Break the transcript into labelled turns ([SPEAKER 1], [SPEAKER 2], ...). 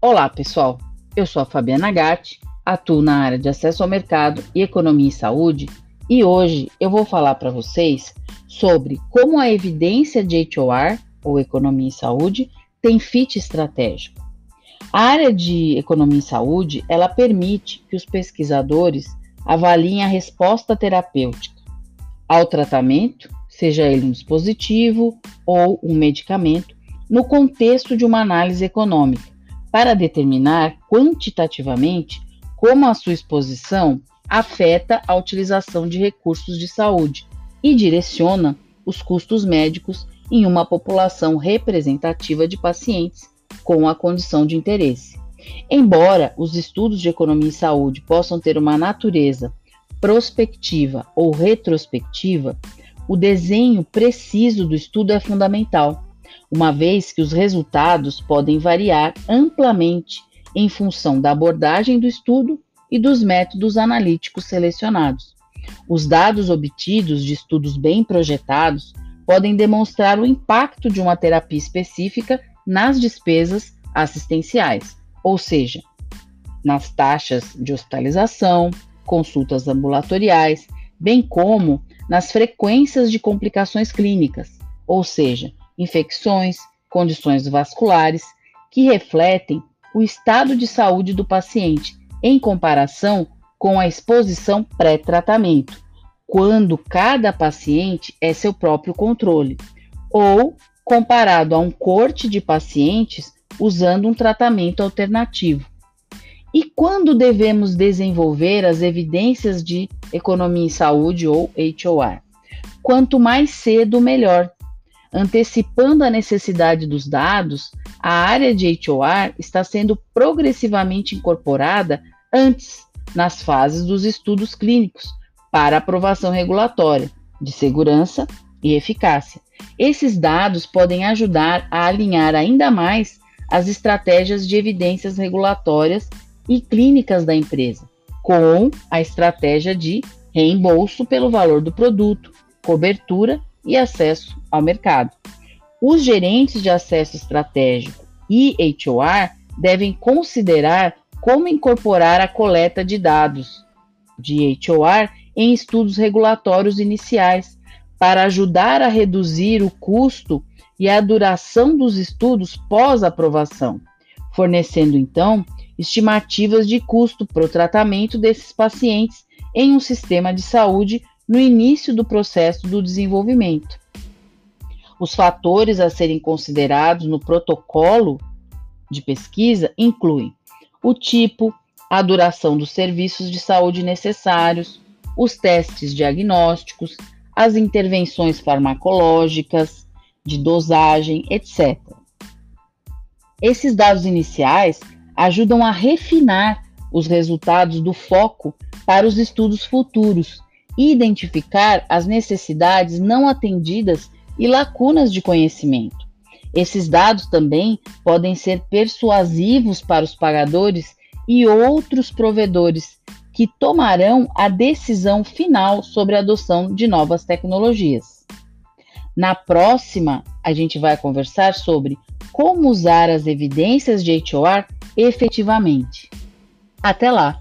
[SPEAKER 1] Olá, pessoal. Eu sou a Fabiana Gatti, atuo na área de acesso ao mercado e economia e saúde, e hoje eu vou falar para vocês sobre como a evidência de HOR, ou economia e saúde, tem fit estratégico. A área de economia e saúde, ela permite que os pesquisadores avaliem a resposta terapêutica ao tratamento, seja ele um dispositivo ou um medicamento, no contexto de uma análise econômica, para determinar quantitativamente como a sua exposição afeta a utilização de recursos de saúde e direciona os custos médicos em uma população representativa de pacientes com a condição de interesse. Embora os estudos de economia e saúde possam ter uma natureza prospectiva ou retrospectiva, o desenho preciso do estudo é fundamental, uma vez que os resultados podem variar amplamente em função da abordagem do estudo e dos métodos analíticos selecionados. Os dados obtidos de estudos bem projetados podem demonstrar o impacto de uma terapia específica nas despesas assistenciais, ou seja, nas taxas de hospitalização, consultas ambulatoriais, bem como nas frequências de complicações clínicas, ou seja, infecções, condições vasculares, que refletem o estado de saúde do paciente em comparação com a exposição pré-tratamento, quando cada paciente é seu próprio controle, ou comparado a um corte de pacientes usando um tratamento alternativo. E quando devemos desenvolver as evidências de economia em saúde ou HOR? Quanto mais cedo, melhor. Antecipando a necessidade dos dados, a área de HOR está sendo progressivamente incorporada antes, nas fases dos estudos clínicos, para aprovação regulatória, de segurança e eficácia. Esses dados podem ajudar a alinhar ainda mais as estratégias de evidências regulatórias e clínicas da empresa, com a estratégia de reembolso pelo valor do produto, cobertura e acesso ao mercado. Os gerentes de acesso estratégico e HOR devem considerar como incorporar a coleta de dados de HOR em estudos regulatórios iniciais para ajudar a reduzir o custo e a duração dos estudos pós-aprovação, fornecendo então estimativas de custo para o tratamento desses pacientes em um sistema de saúde no início do processo do desenvolvimento. Os fatores a serem considerados no protocolo de pesquisa incluem o tipo, a duração dos serviços de saúde necessários, os testes diagnósticos, as intervenções farmacológicas, de dosagem, etc. Esses dados iniciais ajudam a refinar os resultados do foco para os estudos futuros identificar as necessidades não atendidas e lacunas de conhecimento. Esses dados também podem ser persuasivos para os pagadores e outros provedores que tomarão a decisão final sobre a adoção de novas tecnologias. Na próxima, a gente vai conversar sobre como usar as evidências de HOR efetivamente. Até lá!